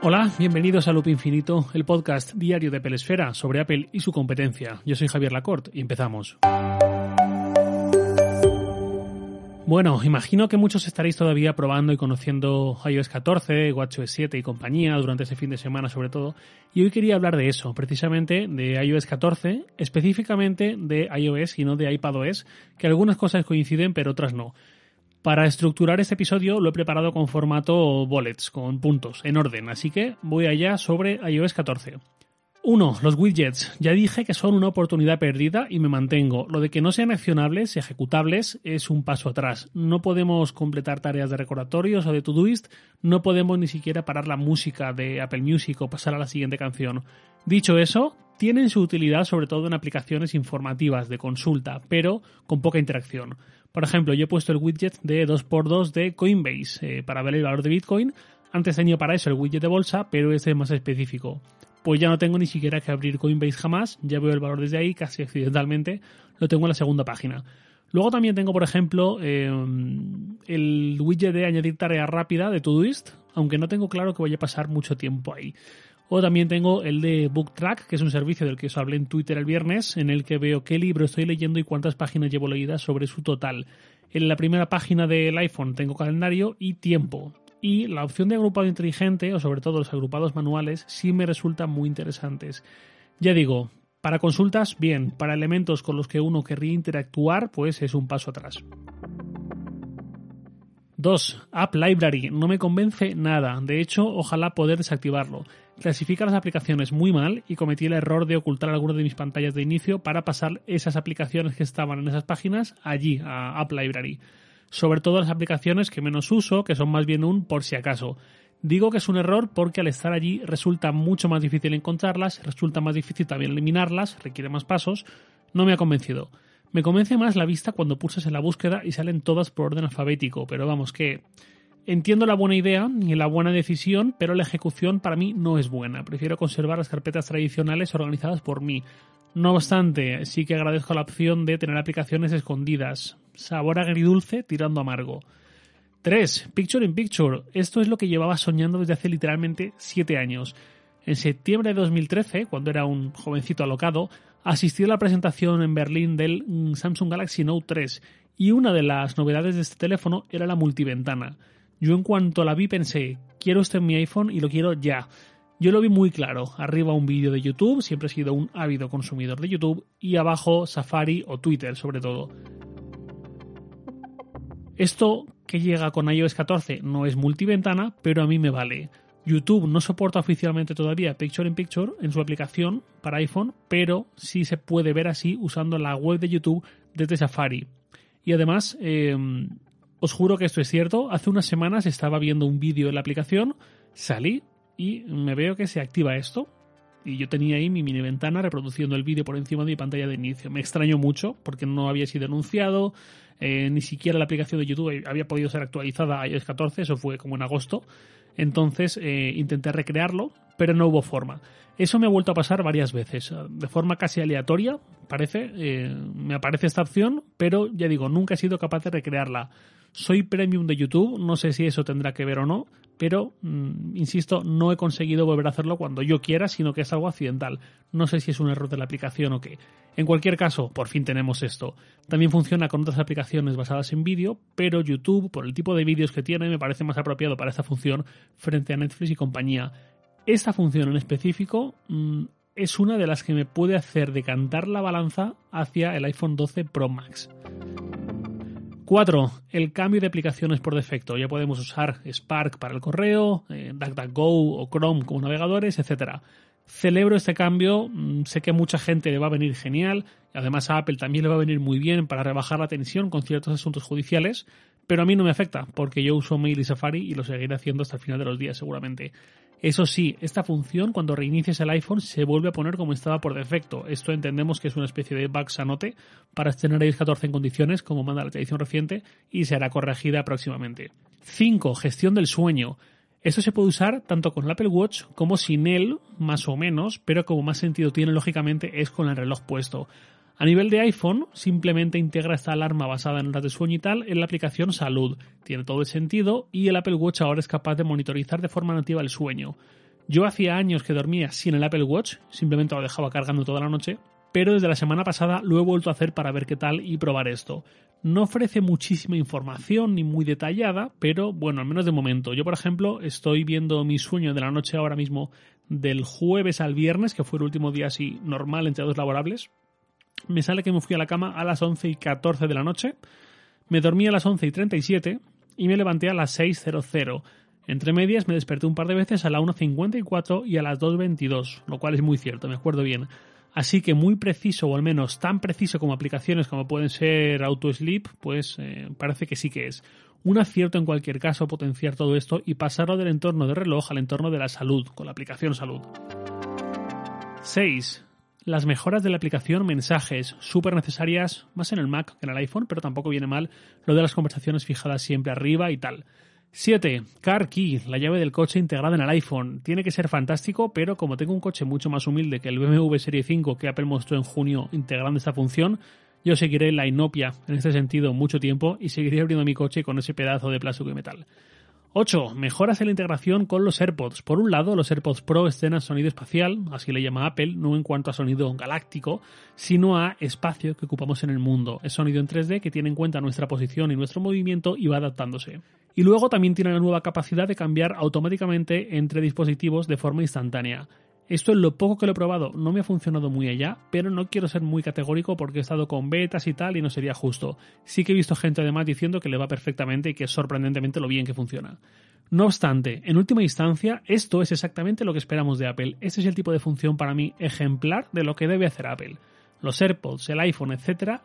Hola, bienvenidos a Loop Infinito, el podcast diario de Pelesfera sobre Apple y su competencia. Yo soy Javier Lacorte y empezamos. Bueno, imagino que muchos estaréis todavía probando y conociendo iOS 14, WatchOS 7 y compañía durante ese fin de semana sobre todo, y hoy quería hablar de eso, precisamente de iOS 14, específicamente de iOS y no de iPadOS, que algunas cosas coinciden pero otras no. Para estructurar este episodio lo he preparado con formato bullets, con puntos, en orden, así que voy allá sobre iOS 14. 1. Los widgets. Ya dije que son una oportunidad perdida y me mantengo. Lo de que no sean accionables ejecutables es un paso atrás. No podemos completar tareas de recordatorios o de Todoist, no podemos ni siquiera parar la música de Apple Music o pasar a la siguiente canción. Dicho eso, tienen su utilidad sobre todo en aplicaciones informativas de consulta, pero con poca interacción. Por ejemplo, yo he puesto el widget de 2x2 de Coinbase eh, para ver el valor de Bitcoin. Antes tenía para eso el widget de bolsa, pero este es más específico. Pues ya no tengo ni siquiera que abrir Coinbase jamás, ya veo el valor desde ahí, casi accidentalmente, lo tengo en la segunda página. Luego también tengo, por ejemplo, eh, el widget de añadir tarea rápida de Todoist, aunque no tengo claro que vaya a pasar mucho tiempo ahí. O también tengo el de BookTrack, que es un servicio del que os hablé en Twitter el viernes, en el que veo qué libro estoy leyendo y cuántas páginas llevo leídas sobre su total. En la primera página del iPhone tengo calendario y tiempo. Y la opción de agrupado inteligente, o sobre todo los agrupados manuales, sí me resultan muy interesantes. Ya digo, para consultas, bien, para elementos con los que uno querría interactuar, pues es un paso atrás. 2. App Library. No me convence nada. De hecho, ojalá poder desactivarlo. Clasifica las aplicaciones muy mal y cometí el error de ocultar algunas de mis pantallas de inicio para pasar esas aplicaciones que estaban en esas páginas allí, a App Library. Sobre todo las aplicaciones que menos uso, que son más bien un por si acaso. Digo que es un error porque al estar allí resulta mucho más difícil encontrarlas, resulta más difícil también eliminarlas, requiere más pasos. No me ha convencido. Me convence más la vista cuando pulsas en la búsqueda y salen todas por orden alfabético, pero vamos que entiendo la buena idea y la buena decisión, pero la ejecución para mí no es buena. Prefiero conservar las carpetas tradicionales organizadas por mí. No obstante, sí que agradezco la opción de tener aplicaciones escondidas. Sabor agridulce tirando amargo. 3. Picture in Picture. Esto es lo que llevaba soñando desde hace literalmente 7 años. En septiembre de 2013, cuando era un jovencito alocado, asistí a la presentación en Berlín del mm, Samsung Galaxy Note 3 y una de las novedades de este teléfono era la multiventana. Yo en cuanto la vi pensé, quiero este mi iPhone y lo quiero ya. Yo lo vi muy claro, arriba un vídeo de YouTube, siempre he sido un ávido consumidor de YouTube, y abajo Safari o Twitter sobre todo. Esto que llega con iOS 14 no es multiventana, pero a mí me vale. YouTube no soporta oficialmente todavía Picture in Picture en su aplicación para iPhone, pero sí se puede ver así usando la web de YouTube desde Safari. Y además, em, os juro que esto es cierto, hace unas semanas estaba viendo un vídeo en la aplicación, salí y me veo que se activa esto. Y yo tenía ahí mi mini ventana reproduciendo el vídeo por encima de mi pantalla de inicio. Me extraño mucho porque no había sido anunciado, eh, ni siquiera la aplicación de YouTube había podido ser actualizada a iOS 14, eso fue como en agosto. Entonces eh, intenté recrearlo, pero no hubo forma. Eso me ha vuelto a pasar varias veces, de forma casi aleatoria, parece, eh, me aparece esta opción, pero ya digo, nunca he sido capaz de recrearla. Soy premium de YouTube, no sé si eso tendrá que ver o no, pero mm, insisto, no he conseguido volver a hacerlo cuando yo quiera, sino que es algo accidental. No sé si es un error de la aplicación o qué. En cualquier caso, por fin tenemos esto. También funciona con otras aplicaciones basadas en vídeo, pero YouTube, por el tipo de vídeos que tiene, me parece más apropiado para esta función frente a Netflix y compañía. Esta función en específico mm, es una de las que me puede hacer decantar la balanza hacia el iPhone 12 Pro Max. 4. El cambio de aplicaciones por defecto. Ya podemos usar Spark para el correo, eh, DuckDuckGo o Chrome como navegadores, etc. Celebro este cambio, mm, sé que mucha gente le va a venir genial, además a Apple también le va a venir muy bien para rebajar la tensión con ciertos asuntos judiciales, pero a mí no me afecta, porque yo uso Mail y Safari y lo seguiré haciendo hasta el final de los días seguramente. Eso sí, esta función cuando reinicies el iPhone se vuelve a poner como estaba por defecto. Esto entendemos que es una especie de bug sanote para estrenar iOS 14 en condiciones como manda la edición reciente y será corregida próximamente. 5. Gestión del sueño. Esto se puede usar tanto con el Apple Watch como sin él, más o menos, pero como más sentido tiene lógicamente es con el reloj puesto. A nivel de iPhone, simplemente integra esta alarma basada en horas de sueño y tal en la aplicación Salud. Tiene todo el sentido y el Apple Watch ahora es capaz de monitorizar de forma nativa el sueño. Yo hacía años que dormía sin el Apple Watch, simplemente lo dejaba cargando toda la noche, pero desde la semana pasada lo he vuelto a hacer para ver qué tal y probar esto. No ofrece muchísima información ni muy detallada, pero bueno, al menos de momento. Yo, por ejemplo, estoy viendo mi sueño de la noche ahora mismo del jueves al viernes, que fue el último día así normal entre dos laborables. Me sale que me fui a la cama a las 11 y 14 de la noche, me dormí a las 11 y 37 y me levanté a las 6.00. Entre medias me desperté un par de veces a la 1.54 y a las 2.22, lo cual es muy cierto, me acuerdo bien. Así que muy preciso, o al menos tan preciso como aplicaciones como pueden ser AutoSleep, pues eh, parece que sí que es. Un acierto en cualquier caso potenciar todo esto y pasarlo del entorno de reloj al entorno de la salud, con la aplicación salud. 6. Las mejoras de la aplicación mensajes, súper necesarias, más en el Mac que en el iPhone, pero tampoco viene mal lo de las conversaciones fijadas siempre arriba y tal. 7. Car Key, la llave del coche integrada en el iPhone. Tiene que ser fantástico, pero como tengo un coche mucho más humilde que el BMW Serie 5 que Apple mostró en junio integrando esta función, yo seguiré la inopia en este sentido mucho tiempo y seguiré abriendo mi coche con ese pedazo de plástico y metal. 8. Mejoras en la integración con los AirPods. Por un lado, los AirPods Pro estrenan sonido espacial, así le llama Apple, no en cuanto a sonido galáctico, sino a espacio que ocupamos en el mundo. Es sonido en 3D que tiene en cuenta nuestra posición y nuestro movimiento y va adaptándose. Y luego también tiene la nueva capacidad de cambiar automáticamente entre dispositivos de forma instantánea. Esto es lo poco que lo he probado, no me ha funcionado muy allá, pero no quiero ser muy categórico porque he estado con betas y tal y no sería justo. Sí que he visto gente además diciendo que le va perfectamente y que es sorprendentemente lo bien que funciona. No obstante, en última instancia, esto es exactamente lo que esperamos de Apple. Este es el tipo de función para mí ejemplar de lo que debe hacer Apple. Los AirPods, el iPhone, etc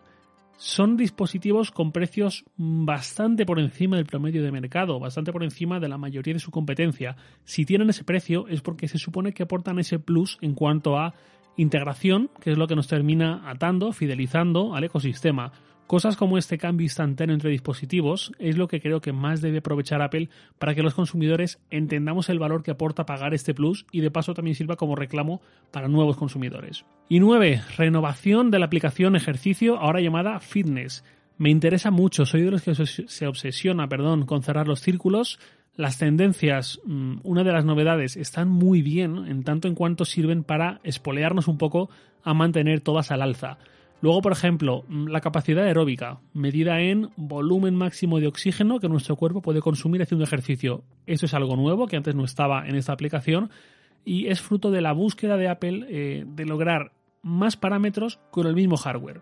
son dispositivos con precios bastante por encima del promedio de mercado, bastante por encima de la mayoría de su competencia. Si tienen ese precio es porque se supone que aportan ese plus en cuanto a integración, que es lo que nos termina atando, fidelizando al ecosistema. Cosas como este cambio instantáneo entre dispositivos es lo que creo que más debe aprovechar Apple para que los consumidores entendamos el valor que aporta pagar este plus y de paso también sirva como reclamo para nuevos consumidores. Y 9. Renovación de la aplicación ejercicio ahora llamada Fitness. Me interesa mucho, soy de los que se obsesiona perdón, con cerrar los círculos. Las tendencias, mm, una de las novedades, están muy bien en tanto en cuanto sirven para espolearnos un poco a mantener todas al alza. Luego, por ejemplo, mm, la capacidad aeróbica, medida en volumen máximo de oxígeno que nuestro cuerpo puede consumir haciendo ejercicio. Eso es algo nuevo que antes no estaba en esta aplicación y es fruto de la búsqueda de Apple eh, de lograr más parámetros con el mismo hardware.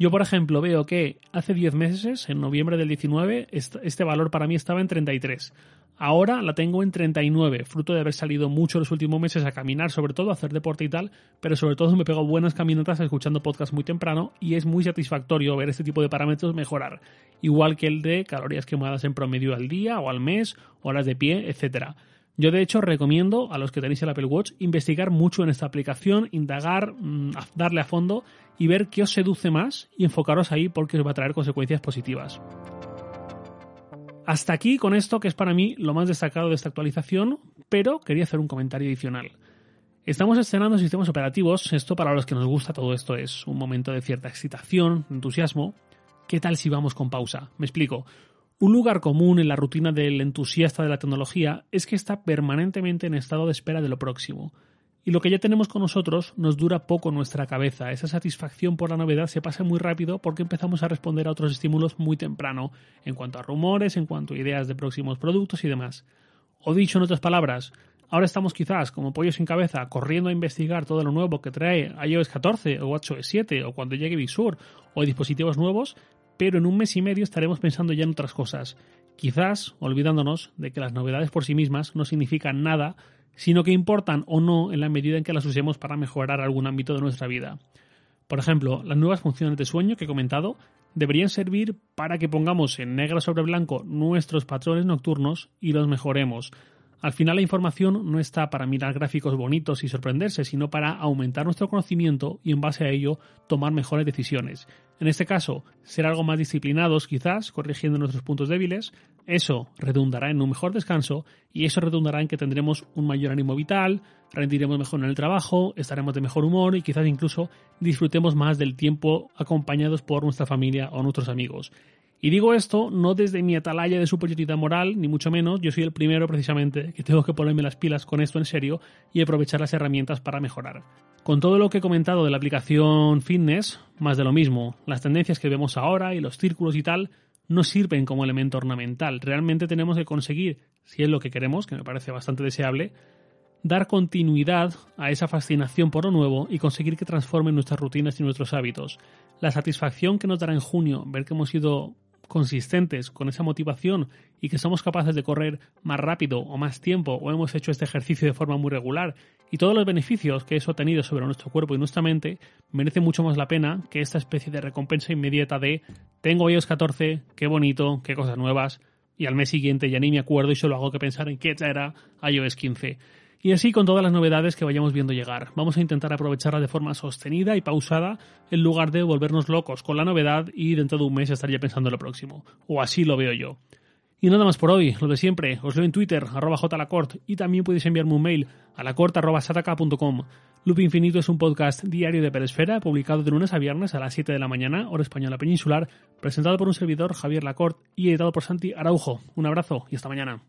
Yo, por ejemplo, veo que hace 10 meses, en noviembre del 19, este valor para mí estaba en 33. Ahora la tengo en 39, fruto de haber salido mucho los últimos meses a caminar, sobre todo a hacer deporte y tal, pero sobre todo me pego buenas caminatas escuchando podcast muy temprano y es muy satisfactorio ver este tipo de parámetros mejorar, igual que el de calorías quemadas en promedio al día o al mes, horas de pie, etcétera. Yo de hecho recomiendo a los que tenéis el Apple Watch investigar mucho en esta aplicación, indagar, mm, darle a fondo y ver qué os seduce más y enfocaros ahí porque os va a traer consecuencias positivas. Hasta aquí con esto que es para mí lo más destacado de esta actualización, pero quería hacer un comentario adicional. Estamos estrenando sistemas operativos, esto para los que nos gusta todo esto es un momento de cierta excitación, entusiasmo. ¿Qué tal si vamos con pausa? Me explico. Un lugar común en la rutina del entusiasta de la tecnología es que está permanentemente en estado de espera de lo próximo. Y lo que ya tenemos con nosotros nos dura poco nuestra cabeza. Esa satisfacción por la novedad se pasa muy rápido porque empezamos a responder a otros estímulos muy temprano, en cuanto a rumores, en cuanto a ideas de próximos productos y demás. O dicho en otras palabras, ahora estamos quizás como pollos sin cabeza corriendo a investigar todo lo nuevo que trae iOS 14 o WatchOS 7 o cuando llegue Visur o dispositivos nuevos, pero en un mes y medio estaremos pensando ya en otras cosas, quizás olvidándonos de que las novedades por sí mismas no significan nada sino que importan o no en la medida en que las usemos para mejorar algún ámbito de nuestra vida. Por ejemplo, las nuevas funciones de sueño que he comentado deberían servir para que pongamos en negro sobre blanco nuestros patrones nocturnos y los mejoremos. Al final la información no está para mirar gráficos bonitos y sorprenderse, sino para aumentar nuestro conocimiento y en base a ello tomar mejores decisiones. En este caso, ser algo más disciplinados quizás, corrigiendo nuestros puntos débiles, eso redundará en un mejor descanso y eso redundará en que tendremos un mayor ánimo vital, rendiremos mejor en el trabajo, estaremos de mejor humor y quizás incluso disfrutemos más del tiempo acompañados por nuestra familia o nuestros amigos. Y digo esto no desde mi atalaya de superioridad moral, ni mucho menos, yo soy el primero precisamente que tengo que ponerme las pilas con esto en serio y aprovechar las herramientas para mejorar. Con todo lo que he comentado de la aplicación fitness, más de lo mismo, las tendencias que vemos ahora y los círculos y tal, no sirven como elemento ornamental. Realmente tenemos que conseguir, si es lo que queremos, que me parece bastante deseable, dar continuidad a esa fascinación por lo nuevo y conseguir que transformen nuestras rutinas y nuestros hábitos. La satisfacción que nos dará en junio ver que hemos ido consistentes con esa motivación y que somos capaces de correr más rápido o más tiempo o hemos hecho este ejercicio de forma muy regular y todos los beneficios que eso ha tenido sobre nuestro cuerpo y nuestra mente merece mucho más la pena que esta especie de recompensa inmediata de tengo iOS 14, qué bonito, qué cosas nuevas y al mes siguiente ya ni me acuerdo y solo hago que pensar en qué era iOS 15. Y así con todas las novedades que vayamos viendo llegar. Vamos a intentar aprovecharlas de forma sostenida y pausada en lugar de volvernos locos con la novedad y dentro de un mes estar ya pensando en lo próximo. O así lo veo yo. Y nada más por hoy, lo de siempre, os leo en Twitter, arroba jlacort, y también podéis enviarme un mail a lacort.sataka.com. Loop Infinito es un podcast diario de Peresfera, publicado de lunes a viernes a las 7 de la mañana, hora española peninsular, presentado por un servidor, Javier Lacort, y editado por Santi Araujo. Un abrazo y hasta mañana.